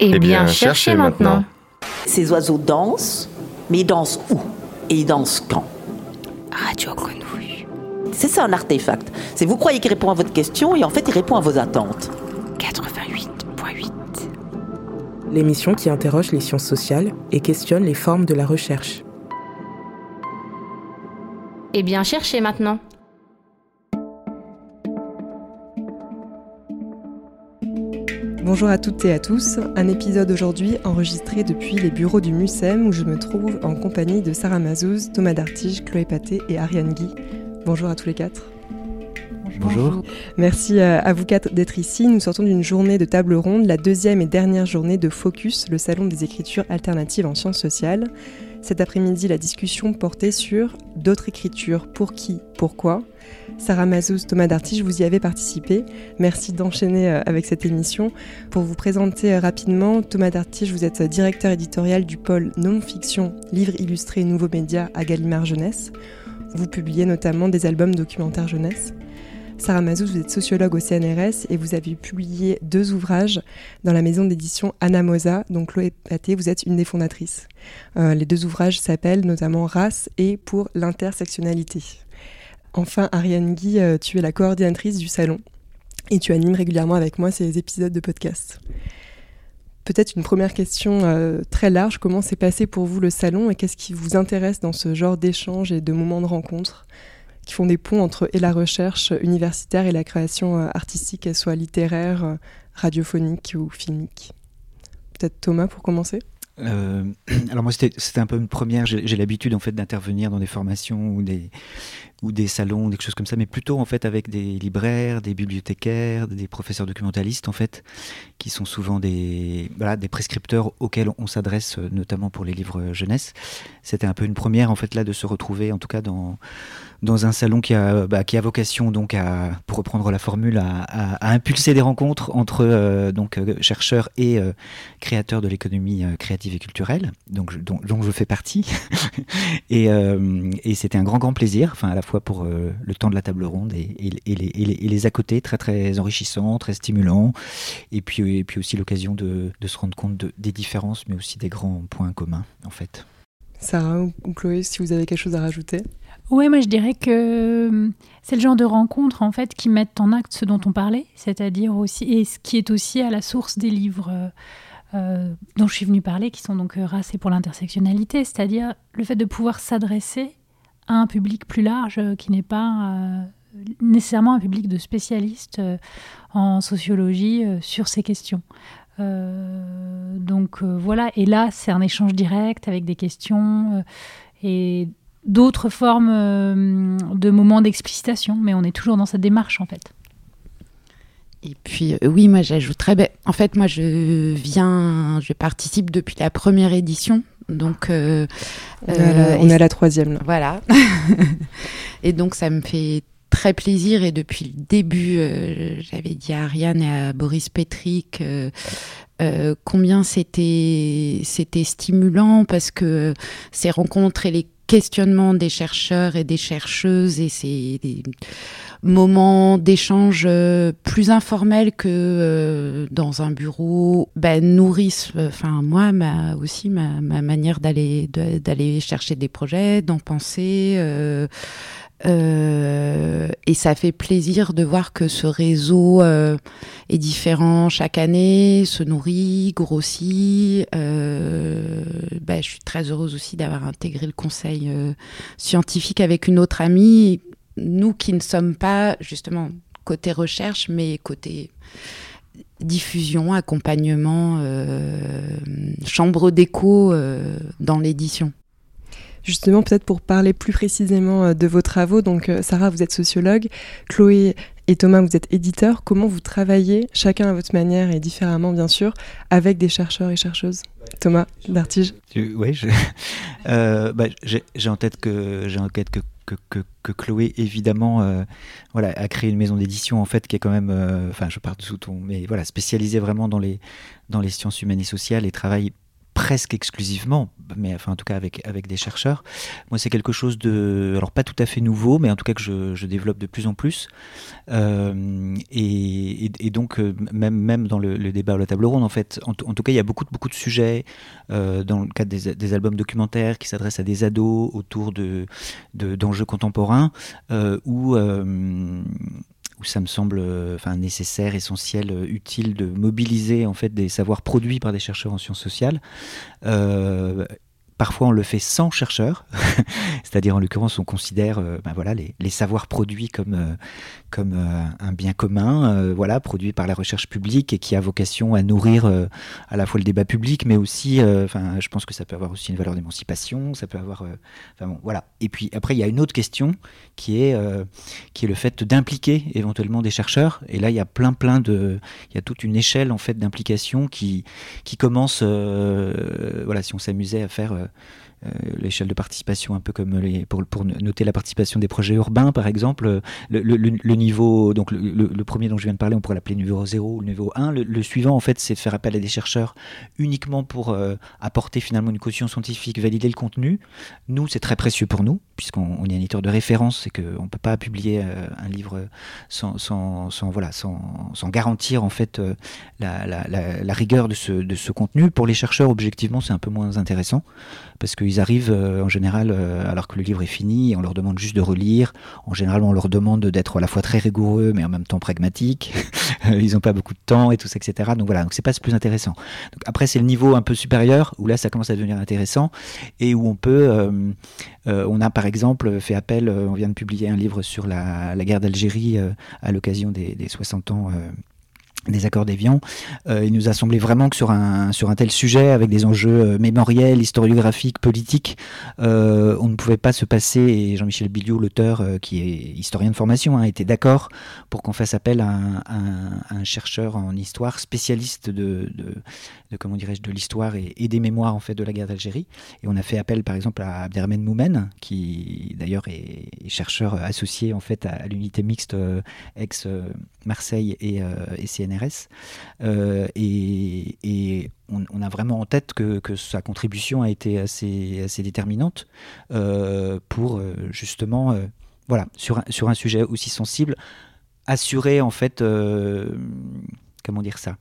Eh bien, cherchez maintenant. Ces oiseaux dansent, mais ils dansent où? Et ils dansent quand? Radio Grenouille. C'est ça un artefact. C'est vous croyez qu'il répond à votre question et en fait il répond à vos attentes. 88.8. L'émission qui interroge les sciences sociales et questionne les formes de la recherche. Eh bien, cherchez maintenant. Bonjour à toutes et à tous, un épisode aujourd'hui enregistré depuis les bureaux du MUSEM où je me trouve en compagnie de Sarah Mazouz, Thomas Dartige, Chloé Paté et Ariane Guy. Bonjour à tous les quatre. Bonjour. Merci euh, à vous quatre d'être ici. Nous sortons d'une journée de table ronde, la deuxième et dernière journée de Focus, le salon des écritures alternatives en sciences sociales. Cet après-midi, la discussion portait sur d'autres écritures, pour qui, pourquoi? Sarah Mazouz, Thomas Dartige, vous y avez participé. Merci d'enchaîner euh, avec cette émission. Pour vous présenter euh, rapidement, Thomas Dartige, vous êtes directeur éditorial du pôle non-fiction, livres illustrés et nouveaux médias à Gallimard Jeunesse. Vous publiez notamment des albums documentaires jeunesse. Sarah Mazouz, vous êtes sociologue au CNRS et vous avez publié deux ouvrages dans la maison d'édition Anamosa. Donc Chloé Paté, vous êtes une des fondatrices. Euh, les deux ouvrages s'appellent notamment Race et pour l'intersectionnalité. Enfin, Ariane Guy, euh, tu es la coordinatrice du salon et tu animes régulièrement avec moi ces épisodes de podcast. Peut-être une première question euh, très large, comment s'est passé pour vous le salon et qu'est-ce qui vous intéresse dans ce genre d'échanges et de moments de rencontre? Qui font des ponts entre et la recherche universitaire et la création euh, artistique, qu'elle soit littéraire, radiophonique ou filmique. Peut-être Thomas pour commencer. Euh, alors moi c'était un peu une première, j'ai l'habitude en fait d'intervenir dans des formations ou des, ou des salons, des choses comme ça, mais plutôt en fait avec des libraires, des bibliothécaires, des professeurs documentalistes en fait, qui sont souvent des, voilà, des prescripteurs auxquels on, s'adresse euh, notamment pour les livres jeunesse. C'était un peu une première en fait là de se retrouver en tout cas dans dans un salon qui a, bah, qui a vocation, donc à, pour reprendre la formule, à, impulser des rencontres entre euh, donc, euh, chercheurs et créateurs de l'économie créative et culturelle, donc, dont, je fais partie. et, et c'était un grand, grand plaisir, enfin, à la fois pour le temps de la table ronde et, et, et, les, et, les, à côté, très, très enrichissants, très stimulants, et puis, et puis aussi l'occasion de, de, se rendre compte de, des différences, mais aussi des grands points communs, en fait. Sarah ou Chloé, si vous avez quelque chose à rajouter oui, moi je dirais que hum, c'est le genre de rencontres en fait qui mettent en acte ce dont on parlait, c'est-à-dire aussi et ce qui est aussi à la source des livres euh, euh, dont je suis venue parler, qui sont donc euh, Race et pour l'intersectionnalité, c'est-à-dire le fait de pouvoir s'adresser un public plus large qui n'est pas nécessairement un public de spécialistes en sociologie sur ces questions. donc voilà, et là c'est un échange direct avec des questions et d'autres formes euh, de moments d'explicitation, mais on est toujours dans cette démarche en fait. Et puis euh, oui, moi j'ajouterais, ben, en fait moi je viens, je participe depuis la première édition, donc euh, on, est à la troisième. Là. Voilà. et donc ça me fait très plaisir et depuis le début, j'avais dit à Ariane et à Boris Petrick combien c'était c'était stimulant parce que ces rencontres et les questionnement des chercheurs et des chercheuses et des moments d'échange euh, plus informels que euh, dans un bureau. Ben, nourrissent enfin moi ma, aussi ma, ma manière d'aller d'aller chercher des projets d'en penser euh, euh, et ça fait plaisir de voir que ce réseau euh, est différent chaque année, se nourrit, grossit. Euh, bah, je suis très heureuse aussi d'avoir intégré le conseil scientifique avec une autre amie. Nous qui ne sommes pas justement côté recherche, mais côté diffusion, accompagnement, chambre d'écho dans l'édition. Justement, peut-être pour parler plus précisément euh, de vos travaux, donc euh, Sarah, vous êtes sociologue, Chloé et Thomas, vous êtes éditeurs. Comment vous travaillez, chacun à votre manière et différemment, bien sûr, avec des chercheurs et chercheuses? Thomas Dartige Oui, euh, bah, j'ai en tête que j'ai en tête que que, que, Chloé évidemment voilà a créé une maison d'édition en fait qui est quand même enfin je pars sous ton mais voilà spécialisée vraiment dans les dans les sciences humaines et sociales et travaille presque exclusivement, mais enfin en tout cas avec, avec des chercheurs. Moi c'est quelque chose de, alors pas tout à fait nouveau, mais en tout cas que je, développe de plus en plus. Euh, et, donc euh, même, même dans le, débat à la table ronde, en fait, en, tout cas il y a beaucoup, beaucoup de sujets euh, dans le cadre des, albums documentaires qui s'adressent à des ados autour de, d'enjeux contemporains, où où ça me semble euh, enfin, nécessaire, essentiel, euh, utile de mobiliser en fait des savoirs produits par des chercheurs en sciences sociales. Parfois, on le fait sans chercheurs, c'est-à-dire en l'occurrence, on considère euh, ben voilà, les, savoirs produits comme, euh, comme euh, un bien commun, voilà, produit par la recherche publique et qui a vocation à nourrir à la fois le débat public, mais aussi, enfin, je pense que ça peut avoir aussi une valeur d'émancipation, ça peut avoir, bon, voilà. Et puis après, il y a une autre question qui est, qui est le fait d'impliquer éventuellement des chercheurs. Et là, il y a plein, plein de, il y a toute une échelle en fait d'implication qui, qui commence, voilà, si on s'amusait à faire l'échelle de participation, un peu comme pour, noter la participation des projets urbains, par exemple. Le, le, niveau, donc le, premier dont je viens de parler, on pourrait l'appeler niveau 0 ou le niveau 1. Le, suivant, en fait, c'est de faire appel à des chercheurs uniquement pour euh, apporter finalement une caution scientifique, valider le contenu. Nous, c'est très précieux pour nous, puisqu'on est un éditeur de référence et qu'on ne peut pas publier un livre sans, voilà, sans, garantir en fait la, la, rigueur de ce, contenu. Pour les chercheurs, objectivement, c'est un peu moins intéressant parce qu'ils arrivent euh, en général euh, alors que le livre est fini et on leur demande juste de relire. En général, on leur demande d'être à la fois très rigoureux mais en même temps pragmatique. ils n'ont pas beaucoup de temps et tout ça, etc. Donc voilà, donc c'est pas ce plus intéressant. Après, c'est le niveau un peu supérieur où là, ça commence à devenir intéressant et où on peut, euh, on a par exemple fait appel, on vient de publier un livre sur la, guerre d'Algérie à l'occasion des, 60 ans des accords d'Évian. Euh, il nous a semblé vraiment que sur un, tel sujet, avec des enjeux euh, mémoriels, historiographiques, politiques, euh, on ne pouvait pas se passer, et Jean-Michel Billiot, l'auteur, qui est historien de formation, hein, était d'accord pour qu'on fasse appel à un, chercheur en histoire spécialiste de, l'histoire et, des mémoires en fait de la guerre d'Algérie. Et on a fait appel par exemple à Abderrahmane Moumen, qui d'ailleurs est, chercheur associé en fait à, l'unité mixte ex-Marseille et, et CNR euh, et, on, a vraiment en tête que, sa contribution a été assez, déterminante euh, pour euh, justement, voilà, sur un sujet aussi sensible, assurer en fait, comment dire ça?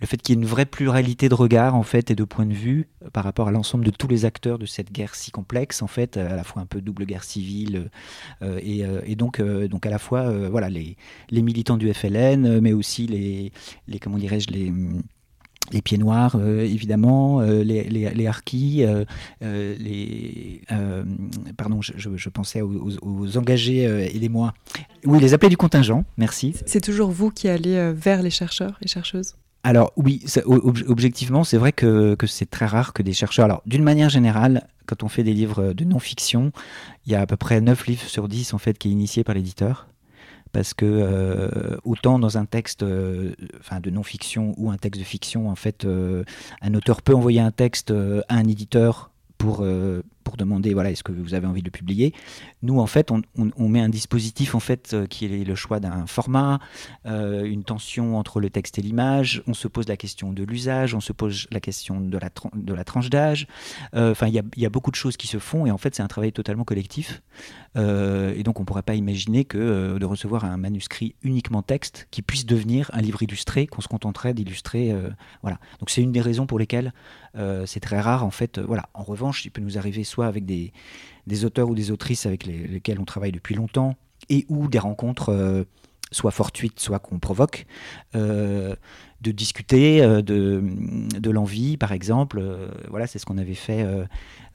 Le fait qu'il y ait une vraie pluralité de regards en fait et de points de vue euh, par rapport à l'ensemble de tous les acteurs de cette guerre si complexe en fait à la fois un peu double guerre civile euh, euh, et, donc à la fois voilà les, militants du FLN mais aussi les comment dirais-je les les pieds noirs, évidemment, les, les, les les, pardon, je, pensais aux, aux, engagés et les moi. Oui, les appelés du contingent, merci. C'est toujours vous qui allez vers les chercheurs et chercheuses? Alors oui, objectivement, c'est vrai que, c'est très rare que des chercheurs... Alors d'une manière générale, quand on fait des livres de non-fiction, il y a à peu près 9 livres sur 10 en fait qui est initié par l'éditeur. Parce que euh, autant dans un texte euh, de non-fiction ou un texte de fiction, en fait, euh, un auteur peut envoyer un texte à un éditeur pour, pour demander voilà, est-ce que vous avez envie de le publier. Nous, en fait, on, met un dispositif en fait, euh, qui est le choix d'un format, euh, une tension entre le texte et l'image. On se pose la question de l'usage, on se pose la question de la, tranche d'âge. Euh, enfin, il y, a beaucoup de choses qui se font et en fait, c'est un travail totalement collectif. et donc, on pourrait pas imaginer que de recevoir un manuscrit uniquement texte qui puisse devenir un livre illustré, qu'on se contenterait d'illustrer. voilà. Donc, c'est une des raisons pour lesquelles c'est très rare en fait. voilà. En revanche, il peut nous arriver avec des, auteurs ou des autrices avec lesquels on travaille depuis longtemps, et ou des rencontres euh, soit fortuites, soit qu'on provoque, euh, de discuter euh, de l'envie, par exemple. voilà, c'est ce qu'on avait fait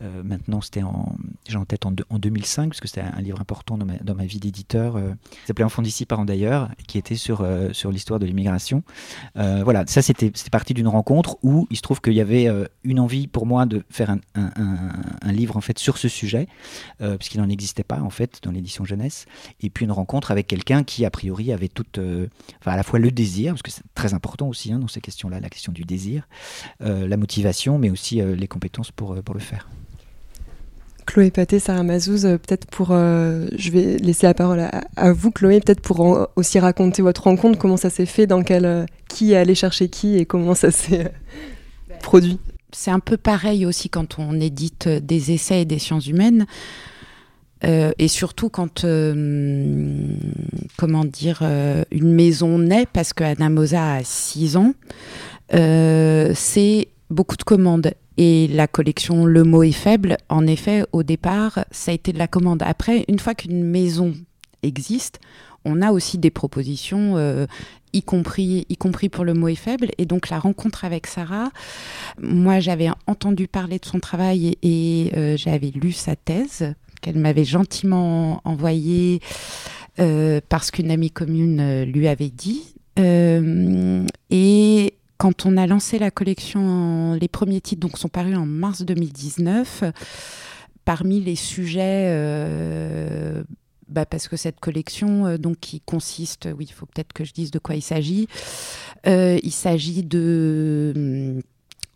euh, maintenant, c'était en, j'ai en tête en, en, 2005, parce que c'était un livre important dans ma, dans ma vie d'éditeur, euh, qui s'appelait Enfant d'ici, parents d'ailleurs, qui était sur, euh, sur l'histoire de l'immigration. voilà, ça c'était, c'était parti d'une rencontre où il se trouve qu'il y avait une envie pour moi de faire un, un, un, livre en fait sur ce sujet, puisqu'il n'en existait pas en fait dans l'édition jeunesse, et puis une rencontre avec quelqu'un qui a priori avait toute, enfin à la fois le désir, parce que c'est très important aussi hein, dans ces questions-là, la question du désir, la motivation, mais aussi les compétences pour, pour le faire. Chloé Paté, Sarah Mazouz, euh, peut-être pour. Euh, je vais laisser la parole à, vous, Chloé, peut-être pour aussi raconter votre rencontre, comment ça s'est fait, dans quel. Euh, qui est allé chercher qui et comment ça s'est produit. c'est un peu pareil aussi quand on édite des essais et des sciences humaines. Et surtout quand, euh, comment dire, une maison naît, parce que Anna Mosa a 6 ans, c'est beaucoup de commandes. Et la collection Le mot est faible, en effet, au départ, ça a été de la commande. Après, une fois qu'une maison existe, on a aussi des propositions, y, compris, y compris pour le mot est faible. Et donc la rencontre avec Sarah, moi j'avais entendu parler de son travail et, j'avais lu sa thèse qu'elle m'avait gentiment envoyé euh, parce qu'une amie commune euh, lui avait dit. Euh, et quand on a lancé la collection, les premiers titres donc, sont parus en mars 2019. Parmi les sujets, bah parce que cette collection, donc qui consiste, oui, il faut peut-être que je dise de quoi il s'agit. il s'agit de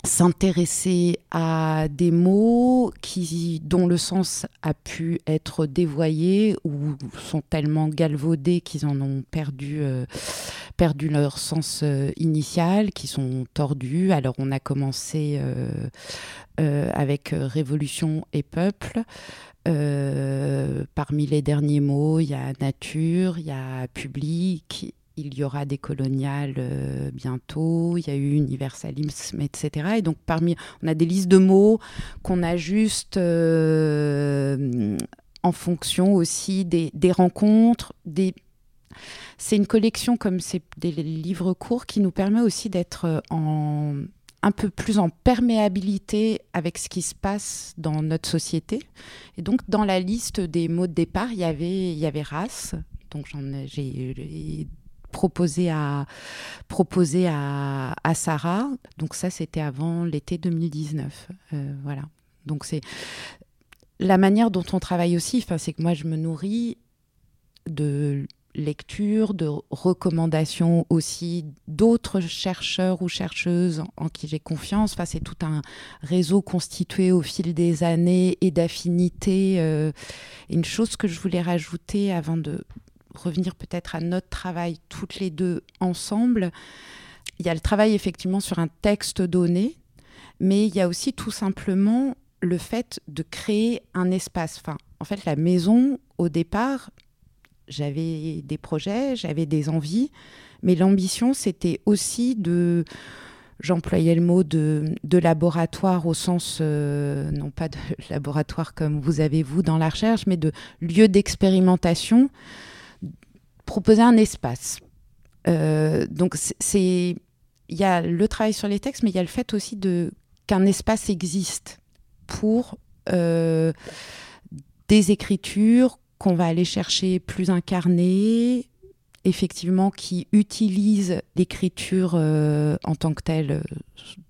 s'intéresser à des mots qui, dont le sens a pu être dévoyé ou sont tellement galvaudés qu'ils en ont perdu, euh, perdu leur sens euh, initial, qui sont tordus. Alors on a commencé euh, avec Révolution et Peuple. parmi les derniers mots, il y a nature, il y a public, il y aura des coloniales euh, bientôt, il y a eu universalisme, etc. Et donc parmi, on a des listes de mots qu'on ajuste euh, en fonction aussi des, rencontres, des c'est une collection comme c'est des livres courts qui nous permet aussi d'être en un peu plus en perméabilité avec ce qui se passe dans notre société. Et donc dans la liste des mots de départ, il y avait y avait race. Donc j'ai proposé à, proposé à, Sarah. Donc ça, c'était avant l'été 2019. Euh, voilà. Donc c'est la manière dont on travaille aussi. C'est que moi, je me nourris de lecture, de recommandations aussi d'autres chercheurs ou chercheuses en qui j'ai confiance. C'est tout un réseau constitué au fil des années et d'affinités. Euh, une chose que je voulais rajouter avant de revenir peut-être à notre travail toutes les deux ensemble, il y a le travail effectivement sur un texte donné, mais il y a aussi tout simplement le fait de créer un espace. Enfin, en fait, la maison, au départ, j'avais des projets, j'avais des envies, mais l'ambition, c'était aussi de j'employais le mot de, laboratoire au sens, euh, non pas de laboratoire comme vous avez vous dans la recherche, mais de lieu d'expérimentation proposer un espace. Euh, donc c'est il y a le travail sur les textes, mais il y a le fait aussi de qu'un espace existe pour euh, des écritures qu'on va aller chercher plus incarnées, effectivement, qui utilisent l'écriture euh, en tant que telle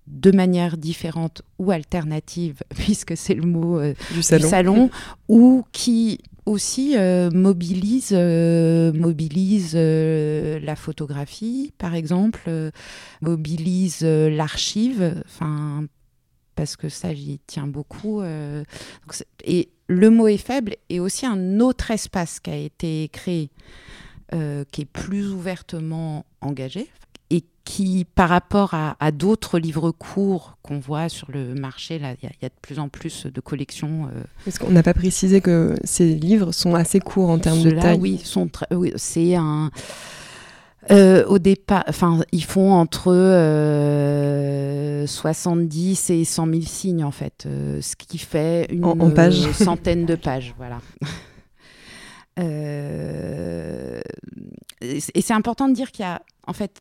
de manière différente ou alternative, puisque c'est le mot du salon, ou qui aussi euh, mobilise, euh, mobilise euh, la photographie, par exemple, mobilise l'archive, parce que ça j'y tiens beaucoup. et le mot est faible et aussi un autre espace qui a été créé, qui est plus ouvertement engagé, qui, par rapport à, d'autres livres courts qu'on voit sur le marché, il y, a de plus en plus de collections. Euh... Est-ce qu'on n'a pas précisé que ces livres sont assez courts en termes de taille? Oui, sont oui, c'est un. Euh, au départ, enfin, ils font entre 70 euh, et 100 000 signes en fait, euh, ce qui fait une centaine de pages, voilà. et c'est important de dire qu'il y a en fait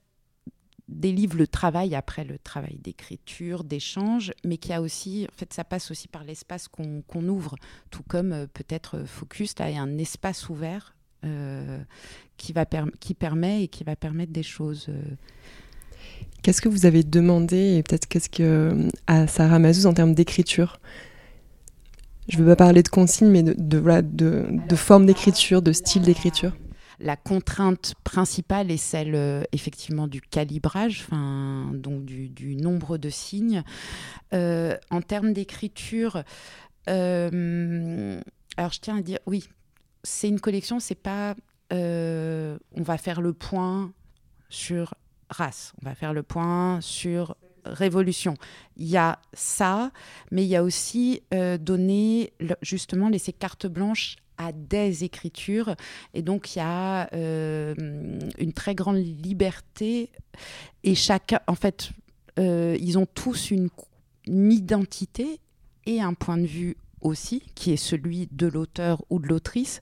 des livres le travail après le travail d'écriture, d'échange, mais qui a aussi, en fait, ça passe aussi par l'espace qu'on ouvre, tout comme euh, peut-être euh, Focus, là, il y a un espace ouvert euh, qui, va qui permet et qui va permettre des choses. Qu'est-ce que vous avez demandé, et peut-être qu'est-ce que à Sarah Mazouz en termes d'écriture? Je ne veux pas parler de consignes, mais de, de, de forme d'écriture, de style d'écriture la contrainte principale est celle euh, effectivement du calibrage, donc du, nombre de signes. Euh, en termes d'écriture, euh, alors je tiens à dire, oui, c'est une collection, c'est pas on va faire le point sur race, on va faire le point sur révolution. Il y a ça, mais il y a aussi donner, justement, laisser carte blanche à des écritures. Et donc, il y a euh, une très grande liberté. Et chacun, en fait, euh, ils ont tous une, identité et un point de vue aussi, qui est celui de l'auteur ou de l'autrice.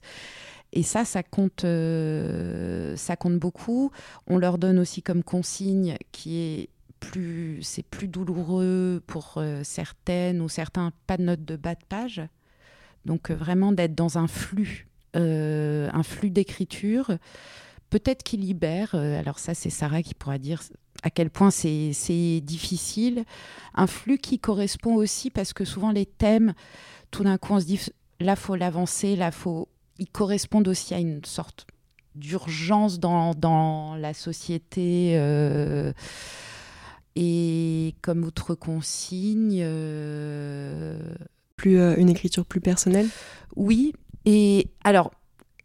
Et ça, ça compte, euh, ça compte beaucoup. On leur donne aussi comme consigne qui est plus, c'est plus douloureux pour certaines ou certains, pas de notes de bas de page. Donc euh, vraiment d'être dans un flux, euh, un flux d'écriture, peut-être qui libère. Euh, alors ça, c'est Sarah qui pourra dire à quel point c'est difficile. Un flux qui correspond aussi parce que souvent les thèmes, tout d'un coup, on se dit là, faut l'avancer, là, faut. Ils correspondent aussi à une sorte d'urgence dans, dans, la société. et comme autre consigne, plus euh, une écriture plus personnelle? Oui, et alors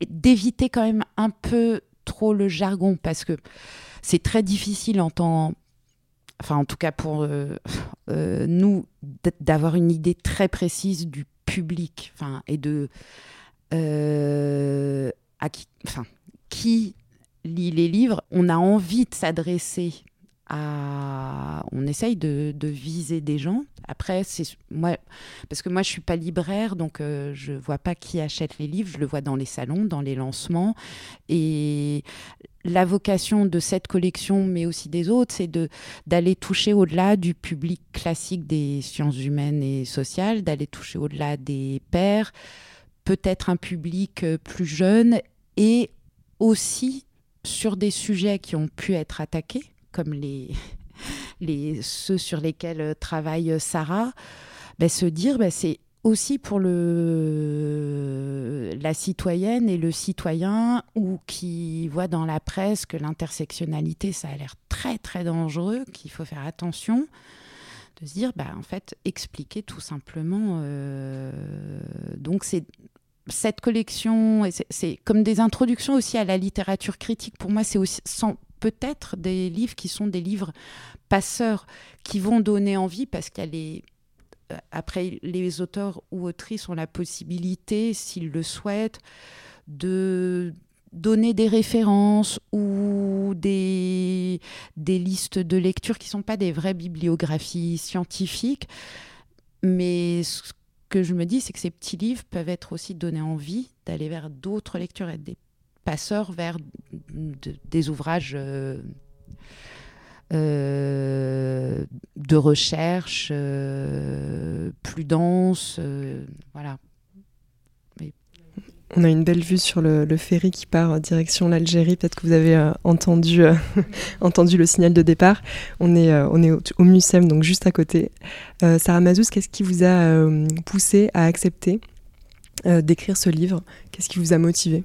d'éviter quand même un peu trop le jargon parce que c'est très difficile en temps enfin en tout cas pour euh, euh, nous d'avoir une idée très précise du public enfin et de à qui enfin qui lit les livres. On a envie de s'adresser on essaye de, viser des gens. Après, c'est moi, parce que moi, je suis pas libraire, donc je euh, je vois pas qui achète les livres. Je le vois dans les salons, dans les lancements. Et la vocation de cette collection, mais aussi des autres, c'est de d'aller toucher au-delà du public classique des sciences humaines et sociales, d'aller toucher au-delà des pairs, peut-être un public euh, plus jeune et aussi sur des sujets qui ont pu être attaqués comme les, les, ceux sur lesquels euh, travaille Sarah, ben, se dire ben, c'est aussi pour le, la citoyenne et le citoyen ou qui voit dans la presse que l'intersectionnalité, ça a l'air très très dangereux, qu'il faut faire attention, de se dire, bah, en fait, expliquer tout simplement. Euh, donc c'est cette collection, c'est comme des introductions aussi à la littérature critique. Pour moi, c'est aussi sans, peut-être des livres qui sont des livres passeurs, qui vont donner envie parce qu'il y euh, Après, les auteurs ou autrices ont la possibilité, s'ils le souhaitent, de donner des références ou des, des listes de lecture qui ne sont pas des vraies bibliographies scientifiques. Mais ce que je me dis, c'est que ces petits livres peuvent être aussi donnés envie d'aller vers d'autres lectures, être des passeur vers des ouvrages euh, euh, de recherche euh, plus denses. voilà. On a une belle vue sur le, ferry qui part direction l'Algérie. Peut-être que vous avez entendu, le signal de départ. On est, on est au, au, donc juste à côté. Sarah Mazouz, qu'est-ce qui vous a poussé à accepter d'écrire ce livre? Qu'est-ce qui vous a motivé?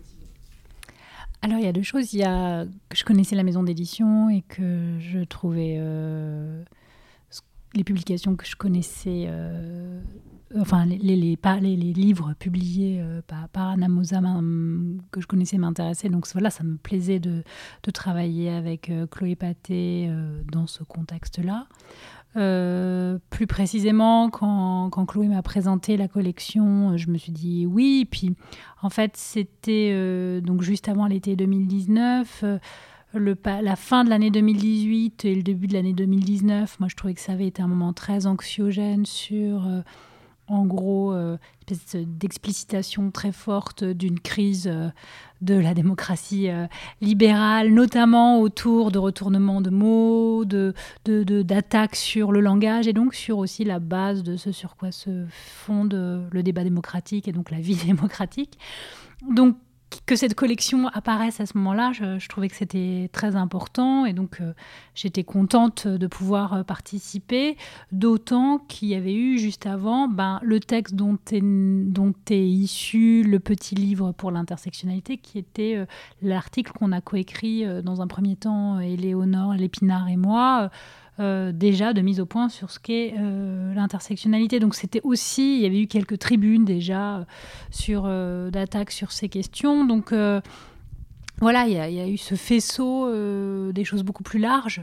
Alors, il y a deux choses. Il y a que je connaissais la maison d'édition et que je trouvais euh, les publications que je connaissais, euh, enfin, les, livres publiés euh, par, par que je connaissais m'intéressaient. Donc, voilà, ça me plaisait de, de travailler avec Chloé Paté dans ce contexte-là. Euh, plus précisément, quand, quand Chloé m'a présenté la collection, euh, je me suis dit oui. Puis en fait, c'était euh, donc juste avant l'été 2019. le, la fin de l'année 2018 et le début de l'année 2019, moi je trouvais que ça avait été un moment très anxiogène sur en gros, euh, espèce d'explicitation très forte d'une crise euh, de la démocratie euh, libérale, notamment autour de retournements de mots, de, d'attaques sur le langage et donc sur aussi la base de ce sur quoi se fonde le débat démocratique et donc la vie démocratique. Donc que cette collection apparaisse à ce moment-là, je, trouvais que c'était très important et donc euh, j'étais contente de pouvoir euh, participer, d'autant qu'il y avait eu juste avant ben, le texte dont est, issu le petit livre pour l'intersectionnalité, qui était euh, l'article qu'on a coécrit dans un premier temps, Éléonore, Lépinard et moi. Euh, déjà de mise au point sur ce qu'est euh, l'intersectionnalité. Donc c'était aussi, il y avait eu quelques tribunes déjà euh, sur d'attaques sur ces questions. Donc voilà, il y, a eu ce faisceau des choses beaucoup plus larges.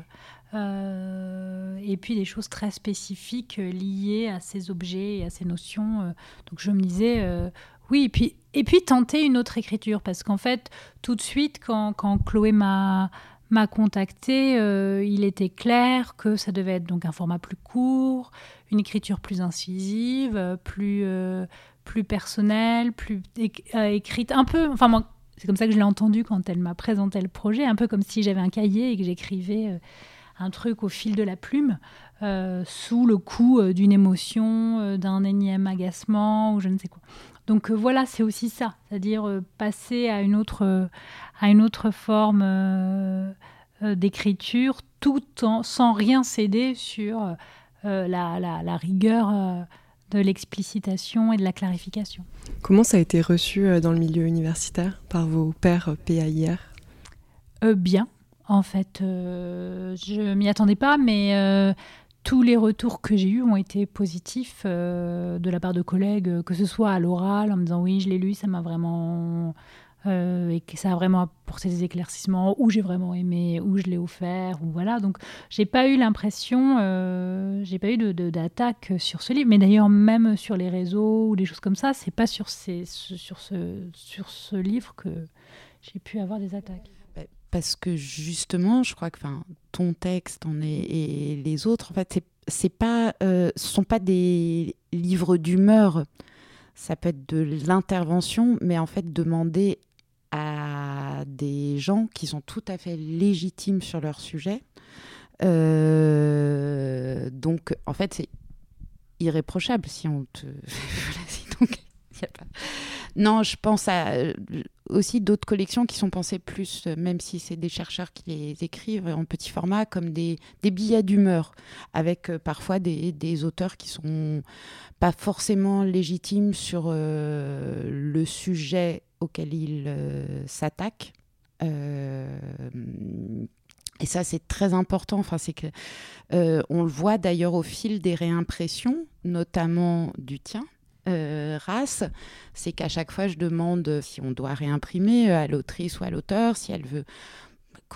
et puis des choses très spécifiques liées à ces objets et à ces notions. donc je me disais, oui, et puis, et puis tenter une autre écriture, parce qu'en fait, tout de suite, quand, quand Chloé m'a m'a contacté, euh, il était clair que ça devait être donc un format plus court, une écriture plus incisive, plus euh, plus personnelle, plus euh, écrite, un peu. Enfin c'est comme ça que je l'ai entendu quand elle m'a présenté le projet, un peu comme si j'avais un cahier et que j'écrivais un truc au fil de la plume, sous le coup d'une émotion, d'un énième agacement ou je ne sais quoi. Donc euh, voilà, c'est aussi ça, c'est-à-dire euh, passer à une autre, à une autre forme euh, d'écriture tout en, sans rien céder sur la, rigueur de l'explicitation et de la clarification. Comment ça a été reçu dans le milieu universitaire par vos pairs PAIR Bien, en fait. je m'y attendais pas, mais tous les retours que j'ai eus ont été positifs euh, de la part de collègues, euh, que ce soit à l'oral, en me disant oui, je l'ai lu, ça m'a vraiment. Euh, et que ça a vraiment apporté des éclaircissements, ou j'ai vraiment aimé, ou je l'ai offert, ou voilà. Donc, j'ai pas eu l'impression, j'ai pas eu d'attaque de, sur ce livre. Mais d'ailleurs, même sur les réseaux ou des choses comme ça, c'est pas sur, ces, sur, ce, sur ce livre que j'ai pu avoir des attaques parce que justement, je crois que ton texte et les autres, en fait, c'est pas, euh, ce sont pas des livres d'humeur. Ça peut être de l'intervention, mais en fait, demander à des gens qui sont tout à fait légitimes sur leur sujet. Euh, donc, en fait, c'est irréprochable si on te. Non, je pense à euh, aussi d'autres collections qui sont pensées plus, euh, même si c'est des chercheurs qui les écrivent en petit format, comme des, billets d'humeur, avec parfois des, auteurs qui sont pas forcément légitimes sur le sujet auquel ils s'attaquent. et ça, c'est très important. Enfin, c'est que on le voit d'ailleurs au fil des réimpressions, notamment du tien, euh, race, c'est qu'à chaque fois, je demande si on doit réimprimer euh, à l'autrice ou à l'auteur, si elle veut.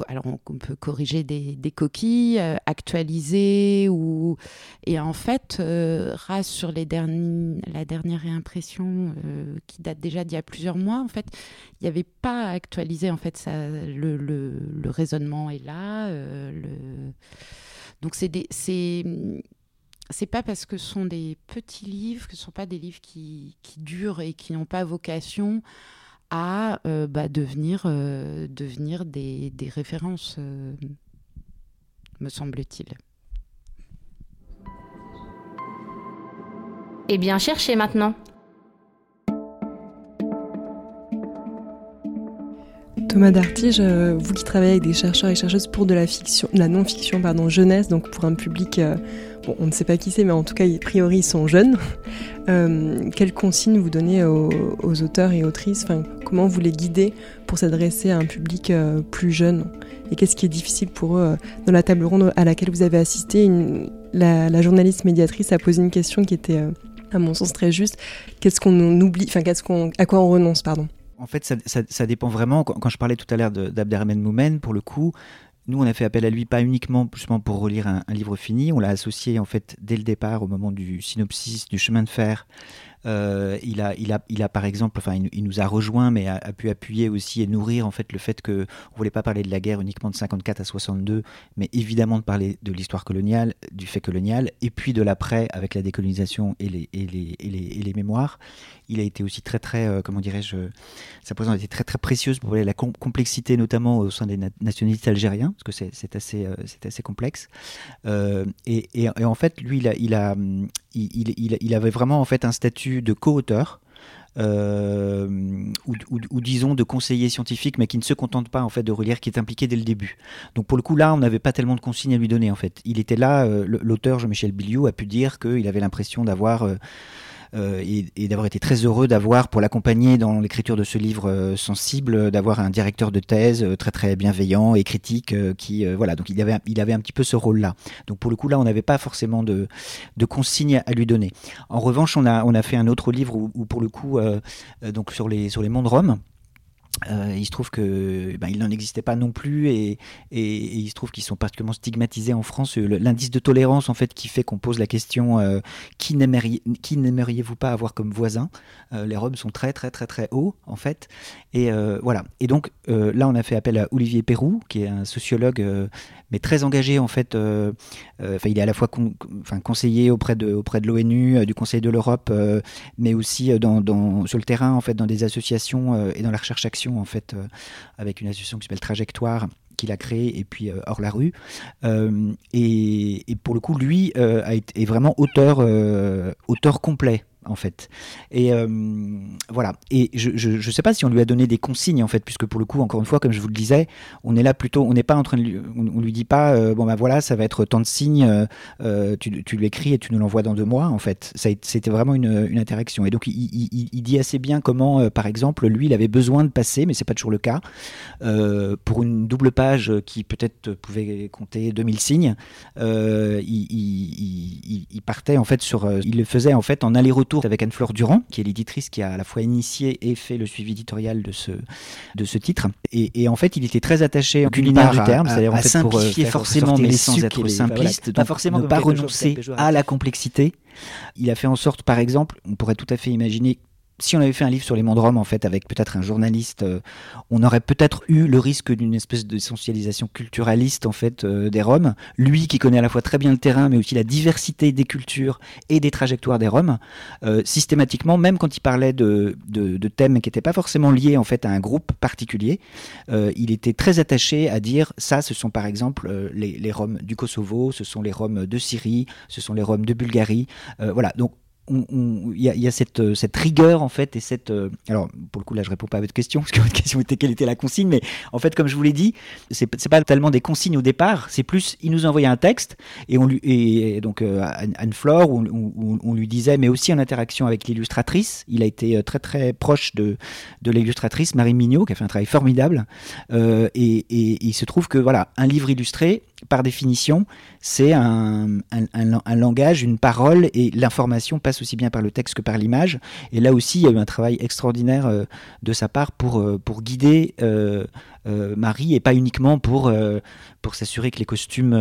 Alors, on peut corriger des, coquilles, euh, actualiser ou et en fait, race sur les derniers, la dernière réimpression qui date déjà d'il y a plusieurs mois. En fait, il n'y avait pas à actualiser. En fait, le, raisonnement est là. le... Donc, c'est c'est pas parce que ce sont des petits livres que ce ne sont pas des livres qui, durent et qui n'ont pas vocation à euh, bah, devenir, euh, devenir des, références, euh, me semble-t-il. Eh bien, cherchez maintenant. Thomas Dartige, vous qui travaillez avec des chercheurs et chercheuses pour de la fiction, la non-fiction, pardon, jeunesse, donc pour un public on ne sait pas qui c'est, mais en tout cas, a priori, ils sont jeunes. Euh, quelles consignes vous donnez aux, auteurs et autrices? Enfin, Comment vous les guidez pour s'adresser à un public euh, plus jeune? Et qu'est-ce qui est difficile pour eux euh, Dans la table ronde à laquelle vous avez assisté, la, journaliste médiatrice a posé une question qui était, à mon sens, très juste. Qu'est-ce qu'on oublie Enfin, qu'est-ce qu'on, à quoi on renonce, pardon? En fait, ça, dépend vraiment. Quand, je parlais tout à l'heure d'Abderrahmane Moumen, pour le coup, nous, on a fait appel à lui pas uniquement justement pour relire un, livre fini, on l'a associé en fait dès le départ au moment du synopsis du chemin de fer euh, il, a, il, a, il a par exemple, enfin, il, nous a rejoint, mais a, pu appuyer aussi et nourrir en fait le fait que on voulait pas parler de la guerre uniquement de 54 à 62, mais évidemment de parler de l'histoire coloniale, du fait colonial, et puis de l'après avec la décolonisation et les, et les, et les, et les mémoires. Il a été aussi très très, euh, comment dirais-je, sa présence a été très très précieuse pour la complexité notamment au sein des nationalistes algériens, parce que c'est assez, euh, assez complexe. Et, en fait, lui, il a, il a, il, avait vraiment en fait un statut de co-auteur. Euh, ou, disons de conseiller scientifique, mais qui ne se contente pas en fait de relire, qui est impliqué dès le début. Donc pour le coup là, on n'avait pas tellement de consignes à lui donner en fait. Il était là, euh, l'auteur Jean-Michel Billiou a pu dire qu'il avait l'impression d'avoir euh, euh, et, d'avoir été très heureux d'avoir, pour l'accompagner dans l'écriture de ce livre euh, sensible, d'avoir un directeur de thèse euh, très très bienveillant et critique qui, voilà, donc il avait, il avait un petit peu ce rôle-là. Donc pour le coup là, on n'avait pas forcément de, de consignes à lui donner. En revanche, on a, on a fait un autre livre où, pour le coup, donc sur les, sur les mondes roms. Euh, il se trouve que ben, n'en existait pas non plus et, il se trouve qu'ils sont particulièrement stigmatisés en France. L'indice de tolérance en fait qui fait qu'on pose la question euh, qui n'aimeriez-vous pas avoir comme voisin? Euh, Les Roms sont très très très très hauts en fait et voilà. Et donc là on a fait appel à Olivier Perrou qui est un sociologue mais très engagé en fait. Enfin il est à la fois conseiller auprès de auprès de l'ONU, du Conseil de l'Europe, mais aussi sur le terrain en fait dans des associations et dans la recherche action en fait euh, avec une association qui s'appelle Trajectoire qu'il a créée et puis euh, hors la rue. Euh, et, pour le coup lui est vraiment auteur complet en fait. Et euh, voilà. Et je ne sais pas si on lui a donné des consignes en fait, puisque pour le coup, encore une fois, comme je vous le disais, on est là plutôt, on n'est pas en train de, lui, on, lui dit pas, euh, bon ben voilà, ça va être tant de signes, euh, tu, tu l'écris et tu nous l'envoies dans deux mois. En fait, c'était vraiment une, une, interaction. Et donc il, dit assez bien comment, par exemple, lui, il avait besoin de passer, mais c'est pas toujours le cas, pour une double page qui peut-être pouvait compter 2000 signes. il, il, partait en fait sur, il le faisait en fait en aller-retour avec Anne-Fleur Durand, qui est l'éditrice qui a à la fois initié et fait le suivi éditorial de ce, de ce titre. Et, en fait, il était très attaché au culinaire du terme, c'est-à-dire en fait pour euh, simplifier forcément, mais sans être simpliste, pas forcément ne pas renoncer à la complexité. Il a fait en sorte, par exemple, on pourrait tout à fait imaginer si on avait fait un livre sur les mondes de Rome, en fait, avec peut-être un journaliste, euh, on aurait peut-être eu le risque d'une espèce d'essentialisation culturaliste, en fait, euh, des Roms. Lui, qui connaît à la fois très bien le terrain, mais aussi la diversité des cultures et des trajectoires des Roms, euh, systématiquement, même quand il parlait de, de, thèmes qui n'étaient pas forcément liés, en fait, à un groupe particulier, il était très attaché à dire, ça, ce sont par exemple les, les Roms du Kosovo, ce sont les Roms de Syrie, ce sont les Roms de Bulgarie. voilà. Donc, il y, a, cette, euh, cette, rigueur en fait et cette euh, alors pour le coup là je réponds pas à votre question parce que votre question était quelle était la consigne mais en fait comme je vous l'ai dit c'est c'est pas tellement des consignes au départ c'est plus il nous envoyait un texte et on lui et, donc euh, Anne Flore on, lui disait mais aussi en interaction avec l'illustratrice il a été très très proche de de l'illustratrice Marie Mignot qui a fait un travail formidable et, il se trouve que voilà un livre illustré par définition, c'est un, un, langage, une parole, et l'information passe aussi bien par le texte que par l'image. Et là aussi, il y a eu un travail extraordinaire euh, de sa part pour, euh, guider euh, Marie, et pas uniquement pour s'assurer que les costumes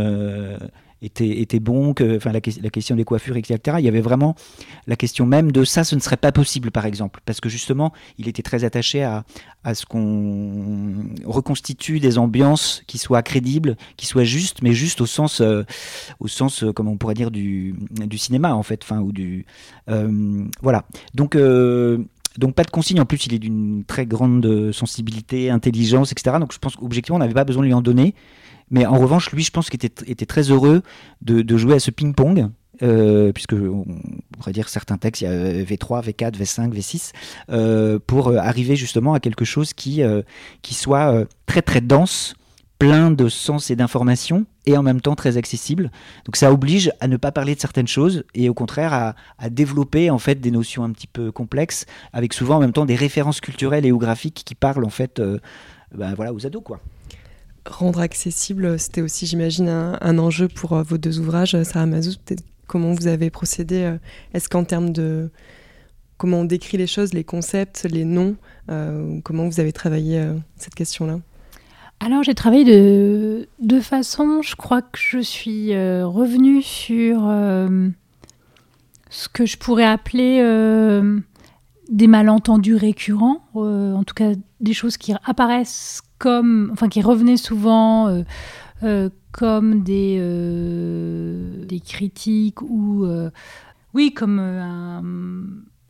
était, bon, que, enfin, la, question des coiffures, etc. Il y avait vraiment la question même de ça, ce ne serait pas possible, par exemple, parce que justement, il était très attaché à, à ce qu'on reconstitue des ambiances qui soient crédibles, qui soient justes, mais justes au sens, euh, au sens, euh, comment on pourrait dire, du, du cinéma, en fait, ou du, euh, voilà. Donc, donc pas de consigne, en plus il est d'une très grande sensibilité, intelligence, etc. Donc je pense qu'objectivement on n'avait pas besoin de lui en donner. Mais en revanche, lui, je pense qu'il était, très heureux de, jouer à ce ping-pong. Euh, puisque on pourrait dire certains textes, il y a V3, V4, V5, V6, euh, pour euh, arriver justement à quelque chose qui, euh, soit euh, très très dense, plein de sens et d'informations, et en même temps très accessible. Donc ça oblige à ne pas parler de certaines choses, et au contraire à, développer en fait des notions un petit peu complexes, avec souvent en même temps des références culturelles et géographiques qui parlent en fait ben, voilà, aux ados. quoi rendre accessible, c'était aussi, j'imagine, un, enjeu pour euh, vos deux ouvrages. Sarah Mazouz, peut-être comment vous avez procédé euh, Est-ce qu'en termes de comment on décrit les choses, les concepts, les noms, euh, comment vous avez travaillé cette question-là? Alors j'ai travaillé de deux façons. Je crois que je suis revenue sur ce que je pourrais appeler des malentendus récurrents, en tout cas des choses qui apparaissent comme, enfin, qui revenaient souvent euh, euh, comme des, euh, critiques ou, oui, comme un,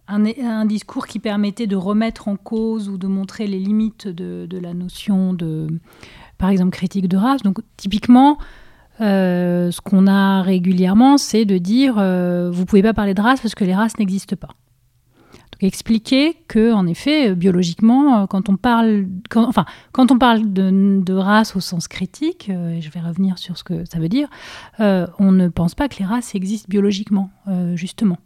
un, discours qui permettait de remettre en cause ou de montrer les limites de, de la notion de, par exemple, critique de race. Donc, typiquement, ce qu'on a régulièrement, c'est de dire vous pouvez pas parler de race parce que les races n'existent pas expliquer que, en effet, euh, biologiquement, euh, quand on parle, on parle de, race au sens critique, euh, je vais revenir sur ce que ça veut dire, on ne pense pas que les races existent biologiquement, justement.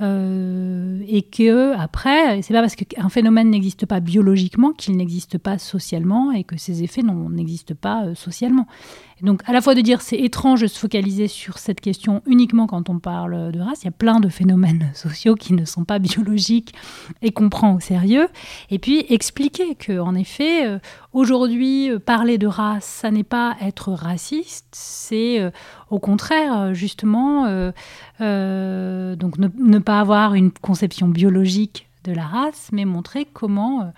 et que après, c'est pas parce qu'un phénomène n'existe pas biologiquement qu'il n'existe pas socialement et que ses effets n'existent pas socialement. Donc, à la fois de dire c'est étrange de se focaliser sur cette question uniquement quand on parle de race, il y a plein de phénomènes sociaux qui ne sont pas biologiques et qu'on prend au sérieux. Et puis expliquer que, en effet, euh, aujourd'hui, euh, parler de race, ça n'est pas être raciste, c'est euh, au contraire, justement, donc ne, pas avoir une conception biologique de la race, mais montrer comment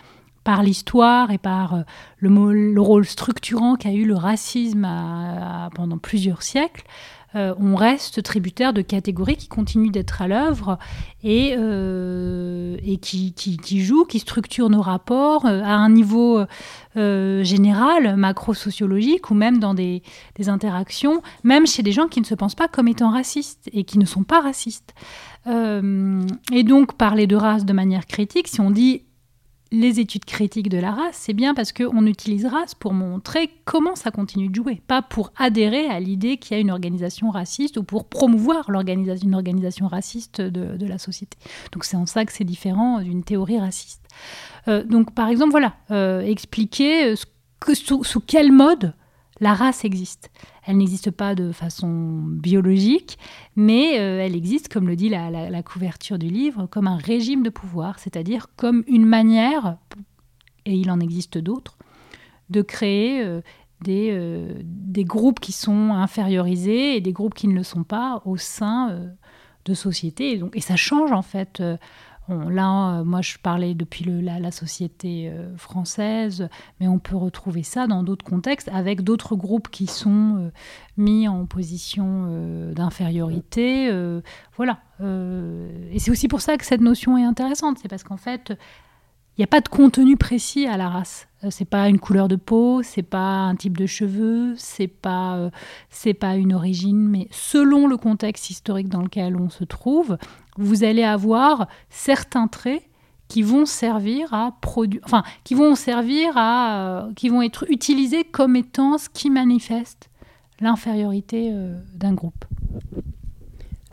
par l'histoire et par euh, le, rôle structurant qu'a eu le racisme pendant plusieurs siècles, euh, on reste tributaire de catégories qui continuent d'être à l'œuvre et, euh, qui, jouent, qui structurent nos rapports à un niveau général, macro-sociologique, ou même dans des, des, interactions, même chez des gens qui ne se pensent pas comme étant racistes et qui ne sont pas racistes. et donc, parler de race de manière critique, si on dit les études critiques de la race, c'est bien parce qu'on utilise race pour montrer comment ça continue de jouer, pas pour adhérer à l'idée qu'il y a une organisation raciste ou pour promouvoir une organisation raciste de, la société. Donc c'est en ça que c'est différent d'une théorie raciste. Euh, donc par exemple, voilà, euh, expliquer sous, quel mode la race existe. Elle n'existe pas de façon biologique, mais euh, elle existe, comme le dit la, couverture du livre, comme un régime de pouvoir, c'est-à-dire comme une manière, et il en existe d'autres, de créer euh, des, euh, des, groupes qui sont infériorisés et des groupes qui ne le sont pas au sein de sociétés. Et ça change en fait là, euh, moi, je parlais depuis la, société euh, française, mais on peut retrouver ça dans d'autres contextes avec d'autres groupes qui sont euh, mis en position d'infériorité. voilà. et c'est aussi pour ça que cette notion est intéressante. C'est parce qu'en fait, il n'y a pas de contenu précis à la race. C'est pas une couleur de peau, c'est pas un type de cheveux, c'est pas c'est pas une origine, mais selon le contexte historique dans lequel on se trouve, vous allez avoir certains traits qui vont servir à produire, enfin, qui vont servir à, euh, qui vont être utilisés comme étant ce qui manifeste l'infériorité euh, d'un groupe.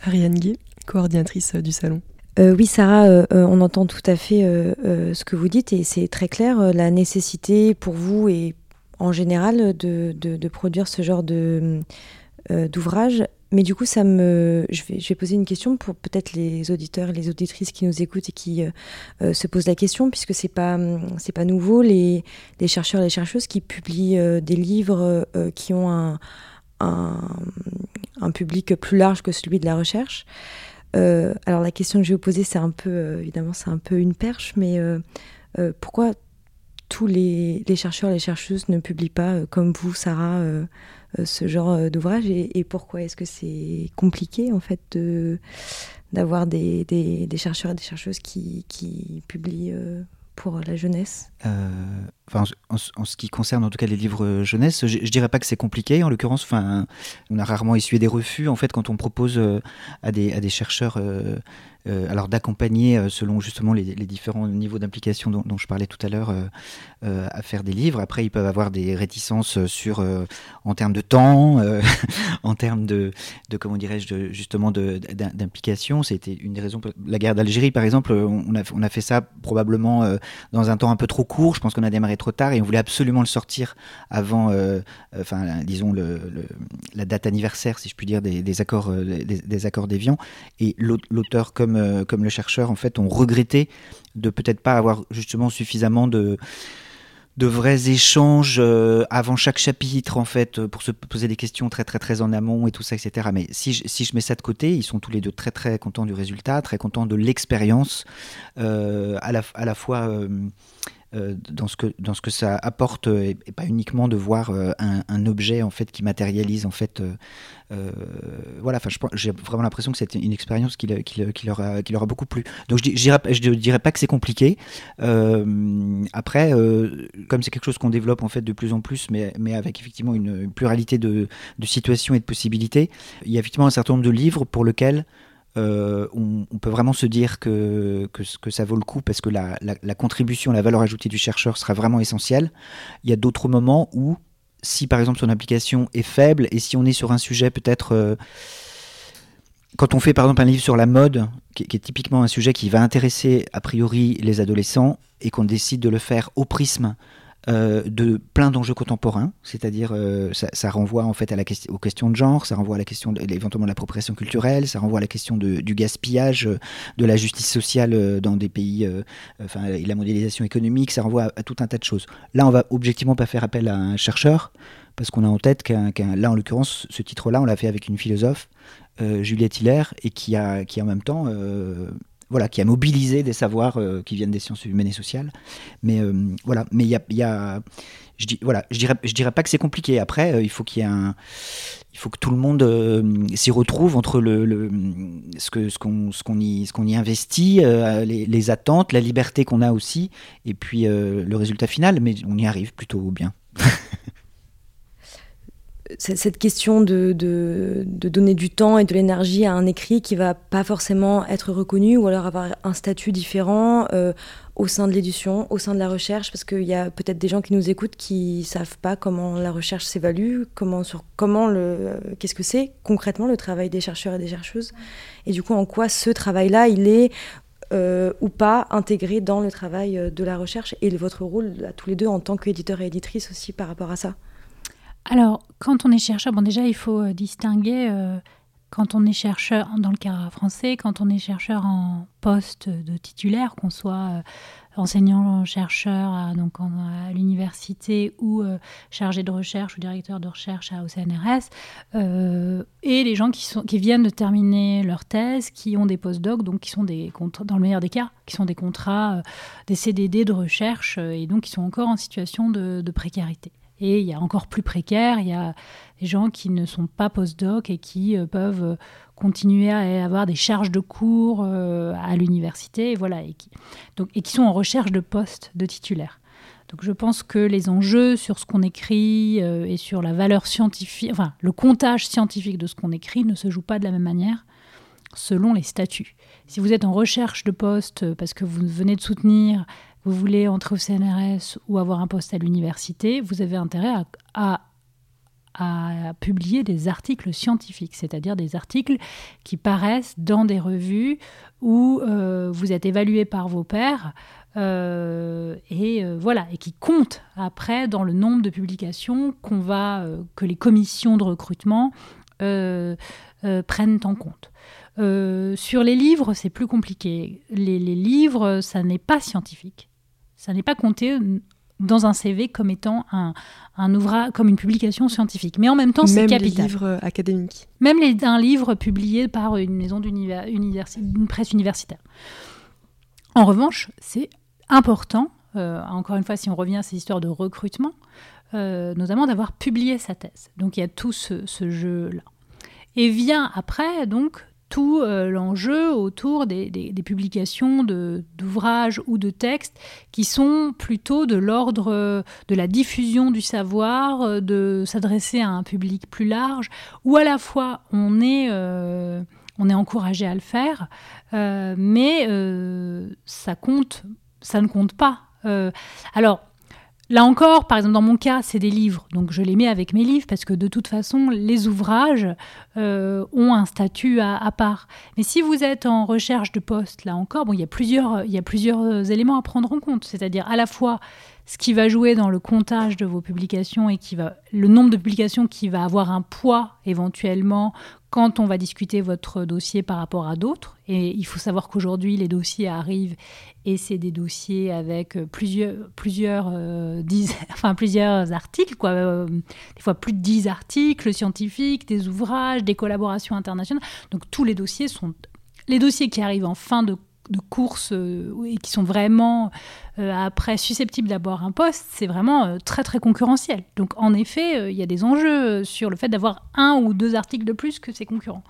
Ariane Guy, coordinatrice euh, du salon. oui, Sarah, on entend tout à fait ce que vous dites et c'est très clair, la nécessité pour vous et en général de, de produire ce genre de, d'ouvrage mais du coup, ça me, je vais, je vais poser une question pour peut-être les auditeurs les auditrices qui nous écoutent et qui euh, euh, se posent la question, puisque c'est pas, c'est pas nouveau. Les, les chercheurs les chercheuses qui publient euh, des livres qui ont un, public plus large que celui de la recherche. alors la question que je vais vous poser, c'est un peu, évidemment, c'est un peu une perche, mais pourquoi tous les, les, chercheurs les chercheuses ne publient pas, comme vous, Sarah, ce genre euh, d'ouvrage et, pourquoi est-ce que c'est compliqué en fait d'avoir des, des, chercheurs et des chercheuses qui, qui publient euh, pour la jeunesse? Enfin, en, ce qui concerne en tout cas les livres jeunesse, je, je dirais pas que c'est compliqué. En l'occurrence, enfin, on a rarement essuyé des refus en fait quand on propose à, des, à des chercheurs euh, alors d'accompagner euh, selon justement les, différents niveaux d'implication dont, je parlais tout à l'heure euh, à faire des livres. Après, ils peuvent avoir des réticences sur en termes de temps, en termes de, de comment dirais-je, justement d'implication. C'était une des raisons. La guerre d'Algérie, par exemple, on a, on a fait ça probablement dans un temps un peu trop court. Je pense qu'on a démarré trop tard et on voulait absolument le sortir avant, enfin, disons le, la date anniversaire, si je puis dire, des, accords, des, des accords d'Évian. Et l'auteur comme euh, comme, le chercheur, en fait, ont regretté de peut-être pas avoir justement suffisamment de de vrais échanges euh, avant chaque chapitre en fait pour se poser des questions très très très en amont et tout ça etc mais si je, si je mets ça de côté ils sont tous les deux très très contents du résultat très contents de l'expérience euh, à, la, à la fois euh, dans, ce que, dans ce que ça apporte et, pas uniquement de voir euh, un, objet en fait qui matérialise en fait euh, voilà enfin j'ai vraiment l'impression que c'est une expérience qui, qui, qui, leur a, qui leur a beaucoup plu. Donc je, je dirais, dirais pas que c'est compliqué. Après comme c'est quelque chose qu'on développe en fait de plus en plus mais, mais avec effectivement une, pluralité de, de situations et de possibilités il y a effectivement un certain nombre de livres pour lesquels euh, on, peut vraiment se dire que, que, ça vaut le coup parce que la, contribution, la valeur ajoutée du chercheur sera vraiment essentielle. Il y a d'autres moments où, si par exemple son application est faible et si on est sur un sujet peut-être... Euh, quand on fait par exemple un livre sur la mode, qui, est typiquement un sujet qui va intéresser a priori les adolescents, et qu'on décide de le faire au prisme euh, de plein d'enjeux contemporains, c'est-à-dire euh, ça, renvoie en fait à la aux questions de genre, ça renvoie à la question de, éventuellement de l'appropriation culturelle, ça renvoie à la question du gaspillage, de la justice sociale dans des pays, enfin la modélisation économique, ça renvoie à, tout un tas de choses. Là, on va objectivement pas faire appel à un chercheur parce qu'on a en tête qu'un, là en l'occurrence ce titre-là, on l'a fait avec une philosophe, Juliette Hiller, et qui a qui en même temps voilà, qui a mobilisé des savoirs euh, qui viennent des sciences humaines et sociales. Mais euh, voilà, mais il y a, je dis, voilà, je dirais, je dirais pas que c'est compliqué. Après, euh, il faut qu'il y ait un, il faut que tout le monde s'y retrouve entre le, ce que ce qu'on ce qu'on y ce qu'on y investit, les, les, attentes, la liberté qu'on a aussi, et puis le résultat final. Mais on y arrive plutôt bien. cette question de, donner du temps et de l'énergie à un écrit qui va pas forcément être reconnu ou alors avoir un statut différent euh, au sein de l'édition, au sein de la recherche, parce qu'il y a peut-être des gens qui nous écoutent qui savent pas comment la recherche s'évalue, comment sur comment le qu'est-ce que c'est concrètement le travail des chercheurs et des chercheuses, et du coup en quoi ce travail-là il est euh, ou pas intégré dans le travail de la recherche et votre rôle à tous les deux en tant qu'éditeur et éditrice aussi par rapport à ça? Alors, quand on est chercheur, bon déjà il faut euh, distinguer euh, quand on est chercheur, dans le cas français, quand on est chercheur en poste de titulaire, qu'on soit euh, enseignant-chercheur à, donc à l'université ou chargé de recherche ou directeur de recherche au CNRS, et les gens qui, sont, qui viennent de terminer leur thèse, qui ont des postdocs, donc qui sont des dans le meilleur des cas, qui sont des contrats, des CDD de recherche, et donc qui sont encore en situation de précarité. Et il y a encore plus précaire, il y a des gens qui ne sont pas post-doc et qui euh, peuvent euh, continuer à avoir des charges de cours euh, à l'université, et voilà, qui, donc, et qui sont en recherche de postes de titulaires. Donc je pense que les enjeux sur ce qu'on écrit et sur la valeur scientifique, enfin le comptage scientifique de ce qu'on écrit ne se joue pas de la même manière selon les statuts. Si vous êtes en recherche de poste parce que vous venez de soutenir vous voulez entrer au CNRS ou avoir un poste à l'université, vous avez intérêt à, publier des articles scientifiques, c'est-à-dire des articles qui paraissent dans des revues où euh, vous êtes évalué par vos pairs euh, et euh, voilà et qui comptent après dans le nombre de publications que les commissions de recrutement prennent en compte. sur les livres, c'est plus compliqué. les livres, ça n'est pas scientifique. Ça n'est pas compté dans un CV comme étant un, un ouvrage, comme une publication scientifique. Mais en même temps, c'est capital. Même les livres académiques. Même les, un livre publié par une maison d'une presse universitaire. En revanche, c'est important, euh, encore une fois, si on revient à ces histoires de recrutement, euh, notamment d'avoir publié sa thèse. Donc il y a tout ce, ce jeu-là. Et vient après, donc, tout euh, l'enjeu autour des, publications d'ouvrages ou de textes qui sont plutôt de l'ordre euh, de la diffusion du savoir, euh, de s'adresser à un public plus large, où à la fois on est, encouragé à le faire, mais ça compte, ça ne compte pas. alors, Là encore, par exemple, dans mon cas, c'est des livres, donc je les mets avec mes livres parce que de toute façon, les ouvrages euh, ont un statut à, part. Mais si vous êtes en recherche de poste, là encore, bon, il y a plusieurs, il y a plusieurs éléments à prendre en compte, c'est-à-dire à la fois ce qui va jouer dans le comptage de vos publications et qui va le nombre de publications qui va avoir un poids éventuellement quand on va discuter votre dossier par rapport à d'autres. Et il faut savoir qu'aujourd'hui, les dossiers arrivent et c'est des dossiers avec plusieurs, plusieurs, euh, enfin, plusieurs articles, quoi. Euh, des fois plus de 10 articles scientifiques, des ouvrages, des collaborations internationales. Donc tous les dossiers sont... Les dossiers qui arrivent en fin de de courses euh, et qui sont vraiment euh, après susceptibles d'avoir un poste, c'est vraiment euh, très très concurrentiel. Donc en effet, il y a des enjeux sur le fait d'avoir un ou deux articles de plus que ses concurrents.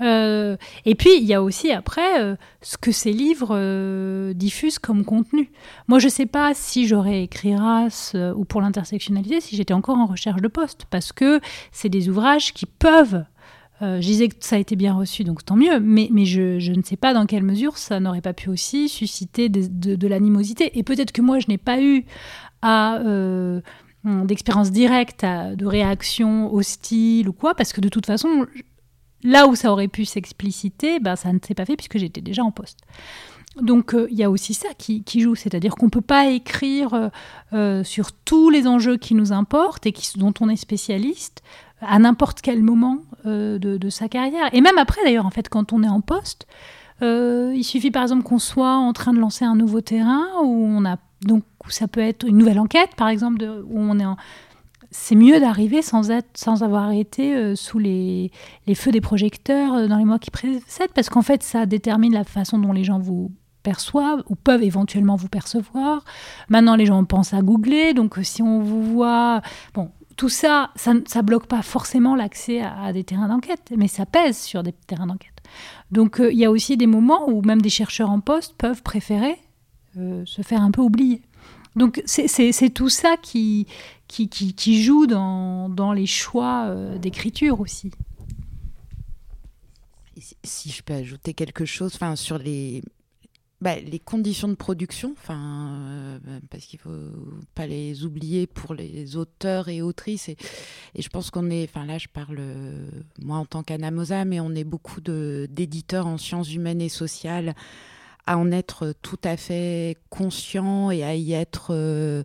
et puis, il y a aussi après ce que ces livres diffusent comme contenu. Moi, je ne sais pas si j'aurais écrit race ou pour l'intersectionnalité si j'étais encore en recherche de poste, parce que c'est des ouvrages qui peuvent euh, je disais que ça a été bien reçu, donc tant mieux, mais, je, ne sais pas dans quelle mesure ça n'aurait pas pu aussi susciter de, l'animosité. Et peut-être que moi, je n'ai pas eu à... Euh, d'expérience directe, de réaction hostile ou quoi, parce que de toute façon, là où ça aurait pu s'expliciter, ben, ça ne s'est pas fait puisque j'étais déjà en poste. donc il y a aussi ça qui, joue, c'est-à-dire qu'on ne peut pas écrire sur tous les enjeux qui nous importent et dont on est spécialiste à n'importe quel moment de, de, sa carrière. Et même après d'ailleurs, en fait, quand on est en poste, il suffit par exemple qu'on soit en train de lancer un nouveau terrain où on a donc ça peut être une nouvelle enquête par exemple où on est c'est mieux d'arriver sans, être, sans avoir été euh, sous les, feux des projecteurs euh, dans les mois qui précèdent, parce qu'en fait, ça détermine la façon dont les gens vous perçoivent ou peuvent éventuellement vous percevoir. Maintenant, les gens pensent à googler, donc euh, si on vous voit... Bon, tout ça, ça ne bloque pas forcément l'accès à, des terrains d'enquête, mais ça pèse sur des terrains d'enquête. Donc il y a aussi des moments où même des chercheurs en poste peuvent préférer se faire un peu oublier. Donc c'est tout ça qui, qui, qui, joue dans, dans, les choix euh, d'écriture aussi. Si je peux ajouter quelque chose enfin, sur les, bah, les conditions de production, enfin, euh, parce qu'il faut pas les oublier pour les auteurs et autrices. Et, je pense qu'on est, enfin là je parle euh, moi en tant qu'Anamosa, mais on est beaucoup d'éditeurs en sciences humaines et sociales à en être tout à fait conscient et à y être euh,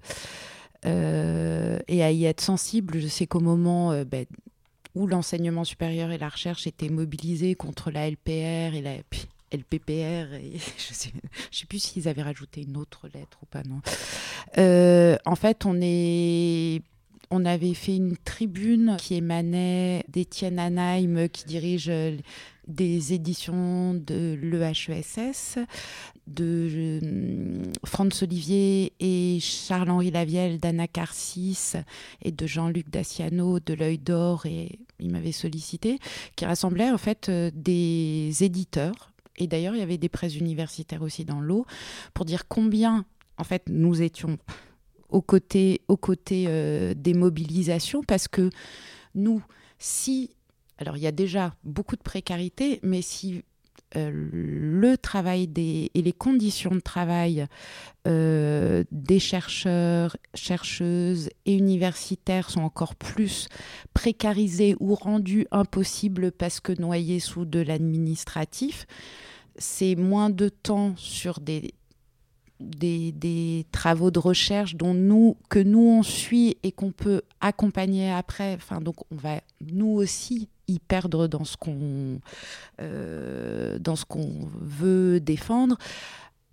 euh, et à y être sensible. Je sais qu'au moment ben, où l'enseignement supérieur et la recherche étaient mobilisés contre la LPR et la LPPR, je sais, sais plus s'ils avaient rajouté une autre lettre ou pas, non. en fait, on est on avait fait une tribune qui émanait d'Étienne Anheim, qui dirige des éditions de l'EHESS, de euh, Franz Olivier et Charles-Henri Lavielle d'Anna Carcis et de Jean-Luc Daciano de l'œil d'or et il m'avait sollicité, qui rassemblait en fait euh, des éditeurs. Et d'ailleurs, il y avait des presses universitaires aussi dans l'eau pour dire combien en fait nous étions aux côtés, aux côtés euh, des mobilisations parce que nous, si alors il y a déjà beaucoup de précarité, mais si euh, le travail des, et les conditions de travail euh, des chercheurs, chercheuses et universitaires sont encore plus précarisés ou rendus impossibles parce que noyés sous de l'administratif, c'est moins de temps sur des, des, travaux de recherche dont nous, que nous on suit et qu'on peut accompagner après. Enfin, donc on va nous aussi y perdre dans ce qu'on euh, veut défendre.